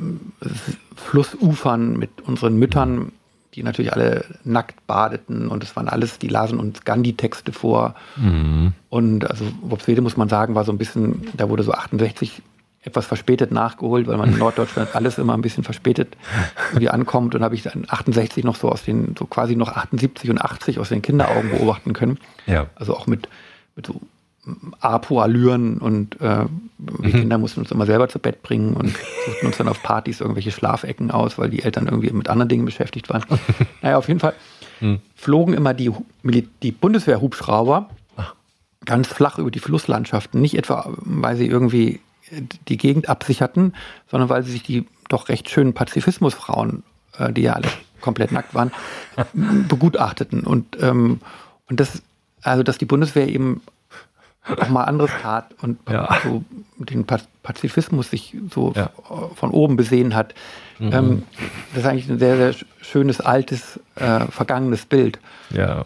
Flussufern mit unseren Müttern, die natürlich alle nackt badeten und es waren alles, die lasen uns Gandhi-Texte vor. Mhm. Und also Wopfede muss man sagen, war so ein bisschen, da wurde so 68 etwas verspätet nachgeholt, weil man in Norddeutschland alles immer ein bisschen verspätet irgendwie ankommt. Und habe ich dann 68 noch so aus den, so quasi noch 78 und 80 aus den Kinderaugen beobachten können. Ja. Also auch mit, mit so Apo-Allüren und äh, wir mhm. Kinder mussten uns immer selber zu Bett bringen und suchten uns dann auf Partys irgendwelche Schlafecken aus, weil die Eltern irgendwie mit anderen Dingen beschäftigt waren. naja, auf jeden Fall mhm. flogen immer die, die Bundeswehr-Hubschrauber ganz flach über die Flusslandschaften. Nicht etwa, weil sie irgendwie die Gegend absicherten, sondern weil sie sich die doch recht schönen Pazifismusfrauen, äh, die ja alle komplett nackt waren, begutachteten. Und, ähm, und das, also dass die Bundeswehr eben auch mal anderes tat und ja. so den Pazifismus sich so ja. von oben besehen hat. Mhm. Ähm, das ist eigentlich ein sehr, sehr schönes, altes, äh, vergangenes Bild. Ja.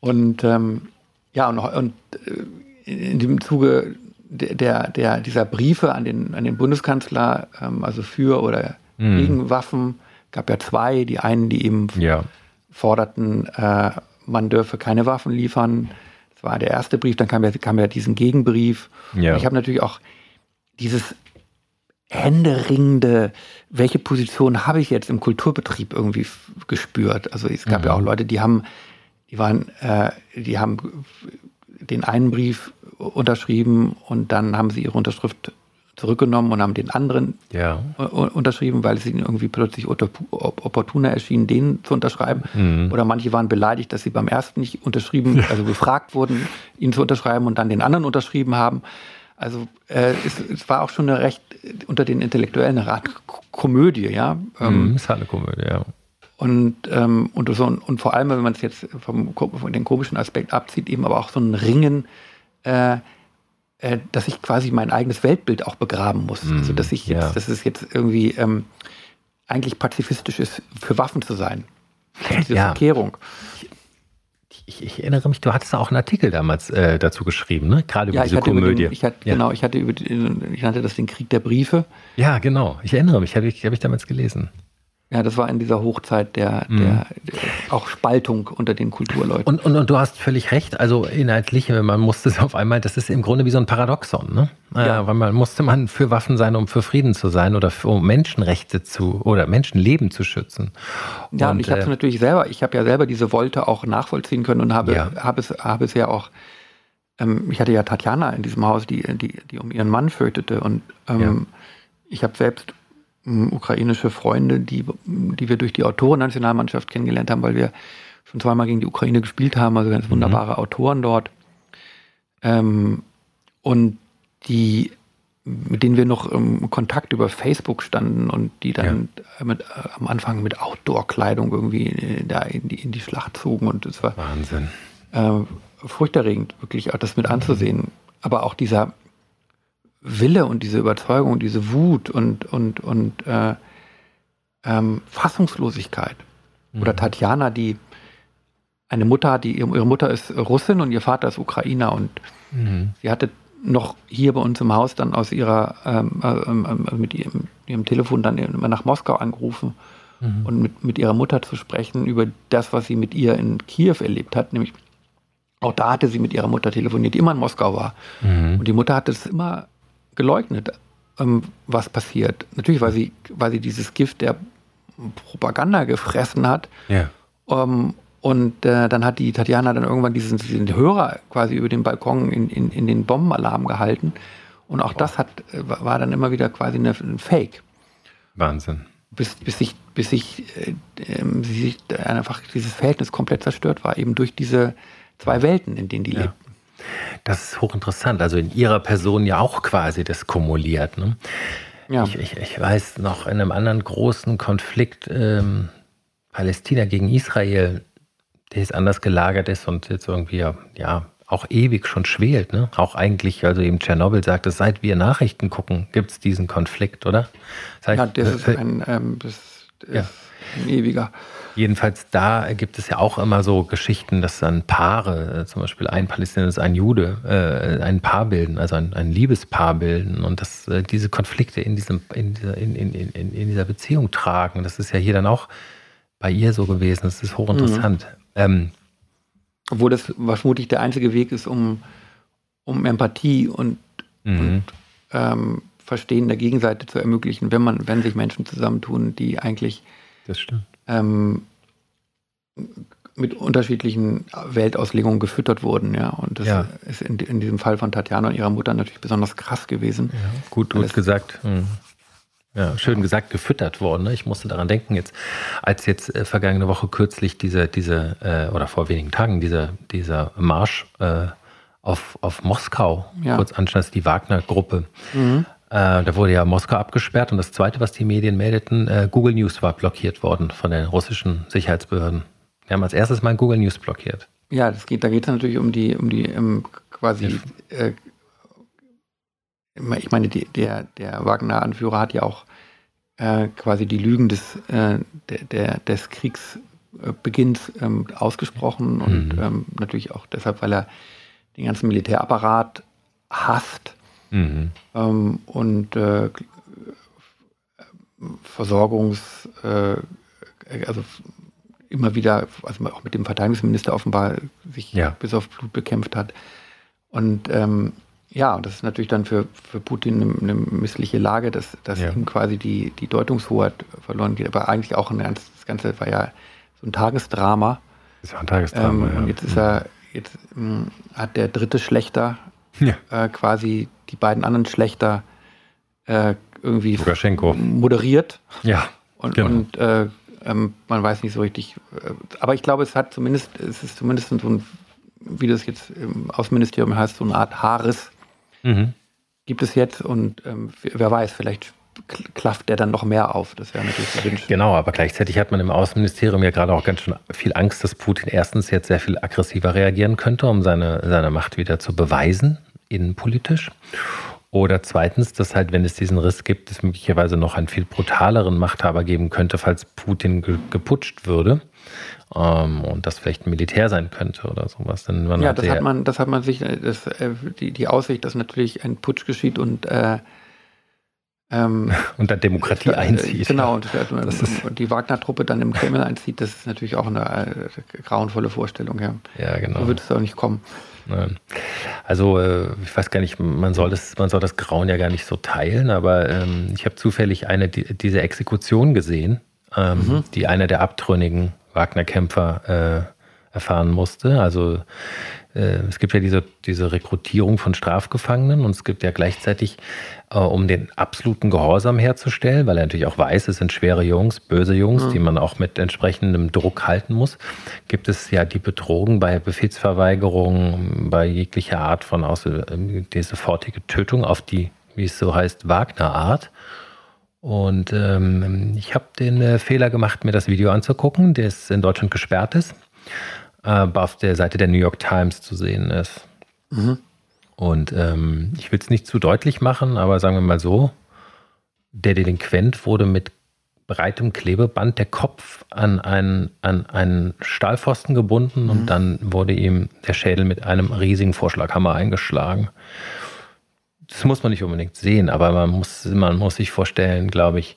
Und ähm, ja, und, und äh, in dem Zuge der, der, dieser Briefe an den, an den Bundeskanzler, ähm, also für oder mhm. gegen Waffen, gab ja zwei. Die einen, die eben ja. forderten, äh, man dürfe keine Waffen liefern. War der erste Brief, dann kam ja, kam ja diesen Gegenbrief. Ja. ich habe natürlich auch dieses händeringende, welche Position habe ich jetzt im Kulturbetrieb irgendwie gespürt. Also es gab mhm. ja auch Leute, die haben, die waren, äh, die haben den einen Brief unterschrieben und dann haben sie ihre Unterschrift zurückgenommen und haben den anderen ja. unterschrieben, weil es ihnen irgendwie plötzlich opportuner erschien, den zu unterschreiben. Mhm. Oder manche waren beleidigt, dass sie beim ersten nicht unterschrieben, also gefragt wurden, ihn zu unterschreiben und dann den anderen unterschrieben haben. Also äh, es, es, war auch schon eine recht unter den Intellektuellen eine Art Komödie, ja. Ähm, mhm, ist halt eine Komödie, ja. Und, ähm, und, so, und vor allem, wenn man es jetzt vom, von den komischen Aspekt abzieht, eben aber auch so ein Ringen äh, äh, dass ich quasi mein eigenes Weltbild auch begraben muss. Mm, also dass ich jetzt, ja. dass es jetzt irgendwie ähm, eigentlich pazifistisch ist, für Waffen zu sein. Diese ja. Verkehrung. Ich, ich, erinnere mich, du hattest auch einen Artikel damals äh, dazu geschrieben, ne? gerade über ja, diese Komödie. Über den, ich hatte, ja. Genau, ich hatte über ich nannte das den Krieg der Briefe. Ja, genau. Ich erinnere mich, habe ich, hab ich damals gelesen. Ja, das war in dieser Hochzeit der, mhm. der, der, auch Spaltung unter den Kulturleuten. Und, und, und, du hast völlig recht. Also inhaltlich, man musste es auf einmal, das ist im Grunde wie so ein Paradoxon, ne? Ja. Äh, weil man musste man für Waffen sein, um für Frieden zu sein oder für, um Menschenrechte zu oder Menschenleben zu schützen. Ja, und, und ich habe es äh, natürlich selber, ich habe ja selber diese Wolte auch nachvollziehen können und habe, ja. habe es, habe es ja auch. Ähm, ich hatte ja Tatjana in diesem Haus, die, die, die um ihren Mann fürchtete und ähm, ja. ich habe selbst ukrainische Freunde, die, die wir durch die Autorennationalmannschaft kennengelernt haben, weil wir schon zweimal gegen die Ukraine gespielt haben, also ganz mhm. wunderbare mhm. Autoren dort. Ähm, und die, mit denen wir noch im Kontakt über Facebook standen und die dann ja. mit, äh, am Anfang mit Outdoor-Kleidung irgendwie äh, da in die, in die Schlacht zogen und es war Wahnsinn. Äh, furchterregend, wirklich auch das mit anzusehen. Aber auch dieser, Wille und diese Überzeugung, diese Wut und, und, und äh, ähm, Fassungslosigkeit. Mhm. Oder Tatjana, die eine Mutter hat, die ihre Mutter ist Russin und ihr Vater ist Ukrainer und mhm. sie hatte noch hier bei uns im Haus dann aus ihrer ähm, äh, mit ihrem, ihrem, Telefon dann immer nach Moskau angerufen mhm. und mit, mit ihrer Mutter zu sprechen über das, was sie mit ihr in Kiew erlebt hat, nämlich auch da hatte sie mit ihrer Mutter telefoniert, die immer in Moskau war. Mhm. Und die Mutter hat es immer geleugnet, ähm, was passiert. Natürlich, weil sie, weil sie dieses Gift der Propaganda gefressen hat. Ja. Ähm, und äh, dann hat die Tatjana dann irgendwann diesen, diesen Hörer quasi über den Balkon in, in, in den Bombenalarm gehalten. Und auch oh. das hat, äh, war dann immer wieder quasi eine, ein Fake. Wahnsinn. Bis, bis sich, bis sich, äh, sich einfach dieses Verhältnis komplett zerstört war, eben durch diese zwei Welten, in denen die ja. lebten. Das ist hochinteressant. Also in ihrer Person ja auch quasi das kumuliert. Ne? Ja. Ich, ich, ich, weiß noch in einem anderen großen Konflikt, ähm, Palästina gegen Israel, der jetzt anders gelagert ist und jetzt irgendwie ja auch ewig schon schwelt. Ne? Auch eigentlich, also eben Tschernobyl sagt es, seit wir Nachrichten gucken, gibt es diesen Konflikt, oder? Seit, ja, das ist, ein, ähm, das ja. ein ewiger. Jedenfalls da gibt es ja auch immer so Geschichten, dass dann Paare, äh, zum Beispiel ein Palästinenser, ein Jude, äh, ein Paar bilden, also ein, ein Liebespaar bilden und dass äh, diese Konflikte in, diesem, in, dieser, in, in, in, in, dieser Beziehung tragen. Das ist ja hier dann auch bei ihr so gewesen. Das ist hochinteressant. Mhm. Ähm, obwohl das vermutlich der einzige Weg ist, um, um Empathie und, mhm. und ähm, Verstehen der Gegenseite zu ermöglichen, wenn man, wenn sich Menschen zusammentun, die eigentlich ähm, mit unterschiedlichen Weltauslegungen gefüttert wurden, ja. Und das ja. ist in, in, diesem Fall von Tatjana und ihrer Mutter natürlich besonders krass gewesen. Ja, gut, gut gesagt. Hm. Ja, schön gesagt, gefüttert worden. Ne? Ich musste daran denken, jetzt, als jetzt äh, vergangene Woche kürzlich diese, diese äh, oder vor wenigen Tagen dieser, dieser Marsch äh, auf, auf Moskau ja. kurz anstand, die Wagner-Gruppe. Mhm. Äh, da wurde ja Moskau abgesperrt und das Zweite, was die Medien meldeten, äh, Google News war blockiert worden von den russischen Sicherheitsbehörden. Wir haben als erstes mal Google News blockiert. Ja, das geht, da geht es natürlich um die, um die um quasi, äh, ich meine, die, der, der Wagner-Anführer hat ja auch äh, quasi die Lügen des, äh, der, der, des Kriegsbeginns ähm, ausgesprochen und mhm. ähm, natürlich auch deshalb, weil er den ganzen Militärapparat hasst Mhm. Ähm, und äh, Versorgungs, äh, also immer wieder, also auch mit dem Verteidigungsminister offenbar sich ja. bis auf Blut bekämpft hat. Und ähm, ja, das ist natürlich dann für, für Putin eine, eine missliche Lage, dass, dass ja. ihm quasi die, die Deutungshoheit verloren geht. Aber eigentlich auch ein ganz, das Ganze war ja so ein Tagesdrama. Das war ein Tagesdrama, ähm, ja. Und jetzt ist er, jetzt mh, hm, hat der dritte Schlechter ja. äh, quasi die beiden anderen Schlechter äh, irgendwie moderiert. Ja. Und, genau. und äh, ähm, man weiß nicht so richtig. Äh, aber ich glaube, es hat zumindest, es ist zumindest so ein, wie das jetzt im Außenministerium heißt, so eine Art Haares. Mhm. Gibt es jetzt und ähm, wer weiß, vielleicht klafft der dann noch mehr auf. Das wäre natürlich gewünscht. Genau, aber gleichzeitig hat man im Außenministerium ja gerade auch ganz schön viel Angst, dass Putin erstens jetzt sehr viel aggressiver reagieren könnte, um seine, seine Macht wieder zu beweisen innenpolitisch. Oder zweitens, dass halt, wenn es diesen Riss gibt, es möglicherweise noch einen viel brutaleren Machthaber geben könnte, falls Putin ge geputscht würde. Ähm, und das vielleicht ein Militär sein könnte oder sowas. Denn man ja, hat das hat man, das hat man sich, das, äh, die, die Aussicht, dass natürlich ein Putsch geschieht und äh, ähm, und dann Demokratie äh, einzieht. Genau, und, und die Wagner-Truppe dann im Kreml einzieht, das ist natürlich auch eine äh, grauenvolle Vorstellung. Ja, ja genau. So wird es auch nicht kommen. Also äh, ich weiß gar nicht, man soll das, man soll das Grauen ja gar nicht so teilen, aber ähm, ich habe zufällig eine die, diese Exekution gesehen, ähm, mhm. die einer der abtrünnigen Wagner-Kämpfer äh, erfahren musste. Also es gibt ja diese, diese Rekrutierung von Strafgefangenen und es gibt ja gleichzeitig, äh, um den absoluten Gehorsam herzustellen, weil er natürlich auch weiß, es sind schwere Jungs, böse Jungs, mhm. die man auch mit entsprechendem Druck halten muss, gibt es ja die Betrogen bei Befehlsverweigerung, bei jeglicher Art von aus, äh, die sofortige Tötung auf die, wie es so heißt, Wagner-Art. Und ähm, ich habe den äh, Fehler gemacht, mir das Video anzugucken, das in Deutschland gesperrt ist äh, auf der Seite der New York Times zu sehen ist. Mhm. Und ähm, ich will es nicht zu deutlich machen, aber sagen wir mal so, der Delinquent wurde mit breitem Klebeband der Kopf an einen, an einen Stahlpfosten gebunden mhm. und dann wurde ihm der Schädel mit einem riesigen Vorschlaghammer eingeschlagen. Das muss man nicht unbedingt sehen, aber man muss, man muss sich vorstellen, glaube ich,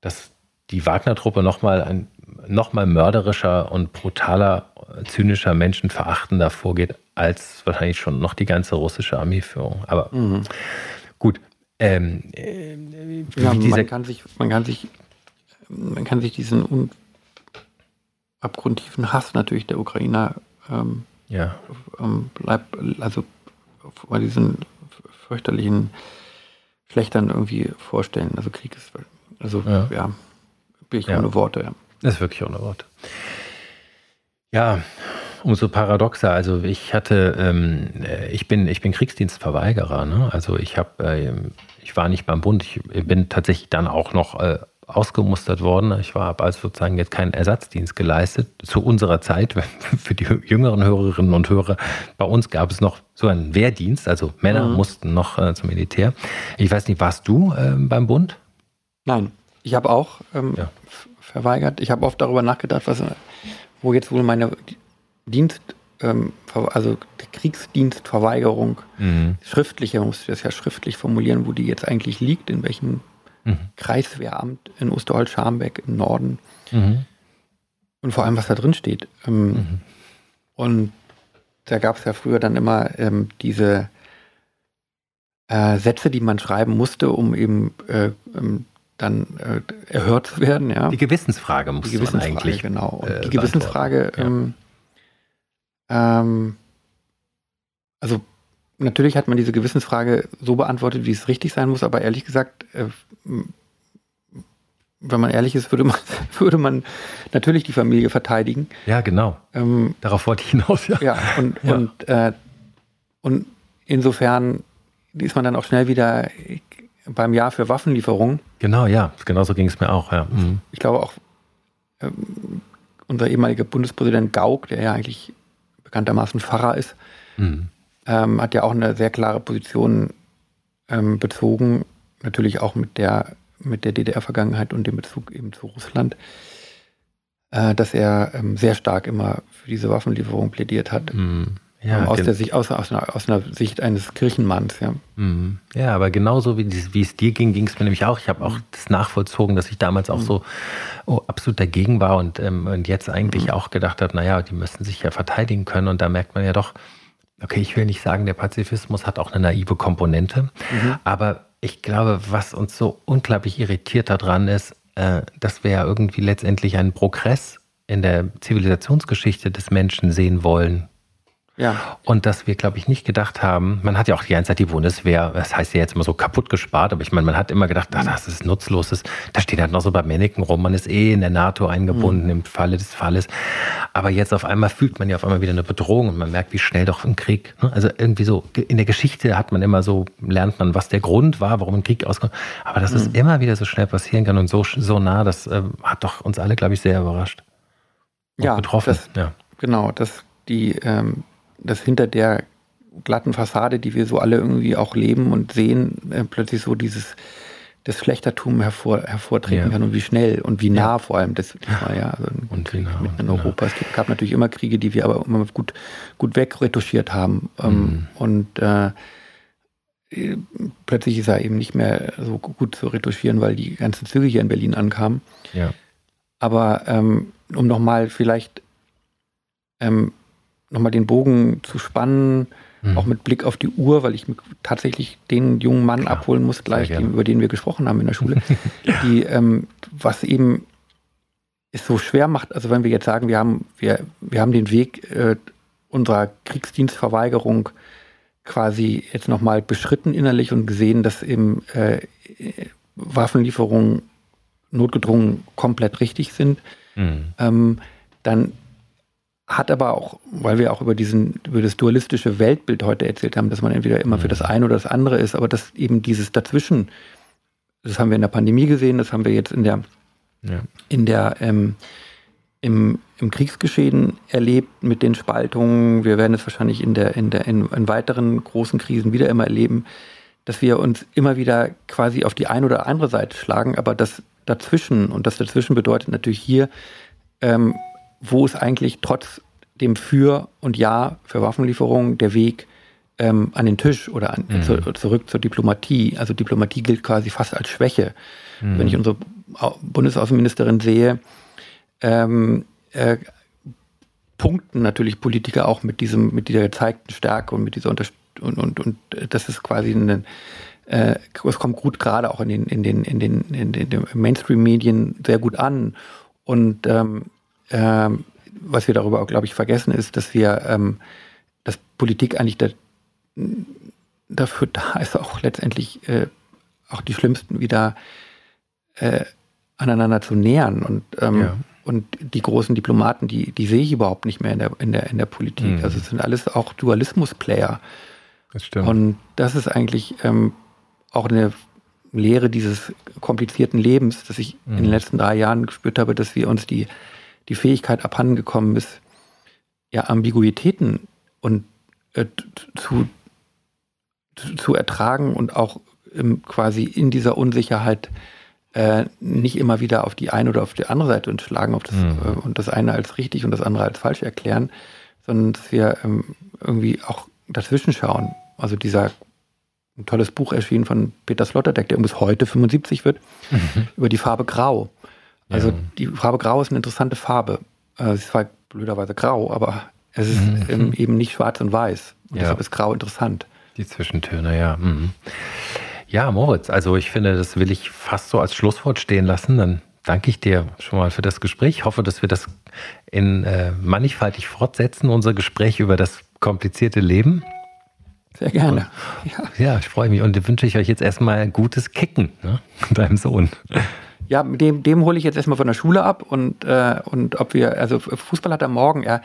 dass die Wagner-Truppe nochmal ein noch mal mörderischer und brutaler, zynischer, menschenverachtender vorgeht, als wahrscheinlich schon noch die ganze russische Armeeführung. Aber mhm. gut. Ähm, äh, ja, man kann sich, man kann sich, man kann sich diesen abgrundtiefen Hass natürlich der Ukrainer ähm, ja. ähm, bleibt, also bei diesen fürchterlichen Schlechtern irgendwie vorstellen. Also Krieg ist, also ja, ja bin ich ohne Worte. Ja. Das ist wirklich ohne Worte. Ja, Umso paradoxer. Also ich hatte, ähm, äh, ich bin, ich bin Kriegsdienstverweigerer. Ne? Also ich habe, äh, ich war nicht beim Bund. Ich bin tatsächlich dann auch noch äh, ausgemustert worden. Ich war also sozusagen jetzt keinen Ersatzdienst geleistet zu unserer Zeit. Für die jüngeren Hörerinnen und Hörer, bei uns gab es noch so einen Wehrdienst, also Männer mhm. mussten noch äh, zum Militär. Ich weiß nicht, warst du äh, beim Bund? Nein, ich habe auch ähm, ja. Verweigert. Ich habe oft darüber nachgedacht, was, wo jetzt wohl meine Dienst, ähm, also Kriegsdienstverweigerung, mhm. schriftliche, man muss das ja schriftlich formulieren, wo die jetzt eigentlich liegt, in welchem mhm. Kreiswehramt in Osterholz-Scharmbeck im Norden. Mhm. Und vor allem, was da drin steht. Ähm, mhm. Und da gab es ja früher dann immer ähm, diese äh, Sätze, die man schreiben musste, um eben äh, ähm, dann äh, erhört werden. Ja. Die Gewissensfrage muss die Gewissensfrage, man eigentlich. Genau. Und äh, die Gewissensfrage, ja. ähm, ähm, also natürlich hat man diese Gewissensfrage so beantwortet, wie es richtig sein muss, aber ehrlich gesagt, äh, wenn man ehrlich ist, würde man, würde man natürlich die Familie verteidigen. Ja, genau. Ähm, Darauf wollte ich hinaus, ja. Ja, und, ja. Und, äh, und insofern ist man dann auch schnell wieder beim Jahr für Waffenlieferungen. Genau, ja, genauso ging es mir auch, ja. Mhm. Ich glaube auch, äh, unser ehemaliger Bundespräsident Gauck, der ja eigentlich bekanntermaßen Pfarrer ist, mhm ähm, hat ja auch eine sehr klare Position ähm, bezogen, natürlich auch mit der, mit der DDR-Vergangenheit und dem Bezug eben zu Russland, äh, dass er ähm, sehr stark immer für diese Waffenlieferung plädiert hat. Mhm. Ja, ähm, aus, der Sicht, aus, aus, einer, aus einer Sicht eines Kirchenmanns, ja. Mhm. Ja, aber genauso wie, wie es dir ging, ging es mir nämlich auch. Ich habe auch das nachvollzogen, dass ich damals auch mhm. so oh, absolut dagegen war und, ähm, und jetzt eigentlich mhm. auch gedacht habe, naja, die müssen sich ja verteidigen können. Und da merkt man ja doch, okay, ich will nicht sagen, der Pazifismus hat auch eine naive Komponente, mhm. aber ich glaube, was uns so unglaublich irritiert daran ist, äh, dass wir ja irgendwie letztendlich einen Progress in der Zivilisationsgeschichte des Menschen sehen wollen. Ja. Und dass wir, glaube ich, nicht gedacht haben, man hat ja auch die ganze Zeit die Bundeswehr, das heißt ja jetzt immer so kaputt gespart, aber ich meine, man hat immer gedacht, ach, das ist nutzloses. Da steht halt noch so bei Männchen rum, man ist eh in der NATO eingebunden mhm. im Falle des Falles. Aber jetzt auf einmal fühlt man ja auf einmal wieder eine Bedrohung und man merkt, wie schnell doch ein Krieg, ne? also irgendwie so, in der Geschichte hat man immer so, lernt man, was der Grund war, warum ein Krieg auskommt. Aber dass mhm. es immer wieder so schnell passieren kann und so, so nah, das äh, hat doch uns alle, glaube ich, sehr überrascht. ja, betroffen. Das, ja, genau, dass die, ähm dass hinter der glatten Fassade, die wir so alle irgendwie auch leben und sehen, äh, plötzlich so dieses das Schlechtertum hervor, hervortreten ja. kann und wie schnell und wie nah ja. vor allem das war ja also und wie nah, in Europa. Es gab natürlich immer Kriege, die wir aber immer gut, gut wegretuschiert haben. Ähm, mhm. Und äh, plötzlich ist er eben nicht mehr so gut zu retuschieren, weil die ganzen Züge hier in Berlin ankamen. Ja. Aber ähm, um nochmal vielleicht ähm, nochmal den Bogen zu spannen, mhm. auch mit Blick auf die Uhr, weil ich tatsächlich den jungen Mann Klar, abholen muss, gleich, den, über den wir gesprochen haben in der Schule, die, ähm, was eben es so schwer macht, also wenn wir jetzt sagen, wir haben, wir, wir haben den Weg äh, unserer Kriegsdienstverweigerung quasi jetzt nochmal beschritten innerlich und gesehen, dass eben äh, Waffenlieferungen notgedrungen komplett richtig sind, mhm. ähm, dann hat aber auch, weil wir auch über diesen, über das dualistische Weltbild heute erzählt haben, dass man entweder immer für das mhm. eine oder das andere ist, aber dass eben dieses Dazwischen, das haben wir in der Pandemie gesehen, das haben wir jetzt in der, ja. in der, ähm, im, im Kriegsgeschehen erlebt mit den Spaltungen. Wir werden es wahrscheinlich in der, in der, in, in weiteren großen Krisen wieder immer erleben, dass wir uns immer wieder quasi auf die eine oder andere Seite schlagen, aber das dazwischen, und das dazwischen bedeutet natürlich hier, ähm, wo ist eigentlich trotz dem Für und Ja für Waffenlieferungen der Weg ähm, an den Tisch oder an, mhm. zu, zurück zur Diplomatie. Also Diplomatie gilt quasi fast als Schwäche. Mhm. Wenn ich unsere Bundesaußenministerin sehe, ähm, äh, punkten natürlich Politiker auch mit diesem, mit dieser gezeigten Stärke und mit dieser Unterstützung und, und, und das ist quasi ein, äh, es kommt gut gerade auch in den, in den, in den, in den Mainstream-Medien sehr gut an. Und ähm, ähm, was wir darüber auch, glaube ich, vergessen, ist, dass wir, ähm, dass Politik eigentlich da, dafür da ist, auch letztendlich äh, auch die Schlimmsten wieder äh, aneinander zu nähern. Und ähm, ja. und die großen Diplomaten, die, die sehe ich überhaupt nicht mehr in der, in der, in der Politik. Mhm. Also es sind alles auch Dualismus-Player. Das stimmt. Und das ist eigentlich ähm, auch eine Lehre dieses komplizierten Lebens, dass ich mhm. in den letzten drei Jahren gespürt habe, dass wir uns die, die Fähigkeit abhandengekommen ist, ja, Ambiguitäten und äh, zu, zu ertragen und auch ähm, quasi in dieser Unsicherheit äh, nicht immer wieder auf die eine oder auf die andere Seite und schlagen auf das, mhm. äh, und das eine als richtig und das andere als falsch erklären, sondern dass wir ähm, irgendwie auch dazwischen schauen. Also dieser ein tolles Buch erschienen von Peter Sloterdijk, der bis heute 75 wird, mhm. über die Farbe Grau. Also ja. die Farbe Grau ist eine interessante Farbe. Äh, sie ist zwar blöderweise grau, aber es ist mhm. eben nicht schwarz und weiß. Und ja. deshalb ist Grau interessant. Die Zwischentöne, ja. Mhm. Ja, Moritz, also ich finde, das will ich fast so als Schlusswort stehen lassen. Dann danke ich dir schon mal für das Gespräch. Ich hoffe, dass wir das in äh, mannigfaltig fortsetzen, unser Gespräch über das komplizierte Leben. Sehr gerne. Ja, ja ich freue mich und wünsche ich euch jetzt erstmal gutes Kicken, ne? deinem Sohn. Ja, dem, dem hole ich jetzt erstmal von der Schule ab und, äh, und ob wir, also Fußball hat er morgen, er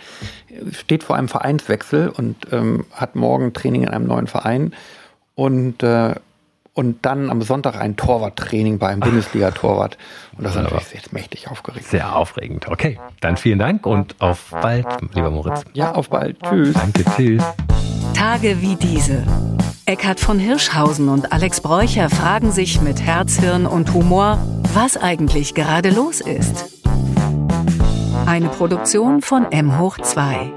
steht vor einem Vereinswechsel und ähm, hat morgen Training in einem neuen Verein. Und äh, und dann am Sonntag ein Torwarttraining bei einem Bundesliga-Torwart. Und das ist natürlich jetzt mächtig aufgeregt. Sehr aufregend. Okay, dann vielen Dank und auf bald, lieber Moritz. Ja, auf bald. Tschüss. Danke, tschüss. Tage wie diese. Eckhard von Hirschhausen und Alex Bräucher fragen sich mit Herz, Hirn und Humor, was eigentlich gerade los ist. Eine Produktion von M hoch 2.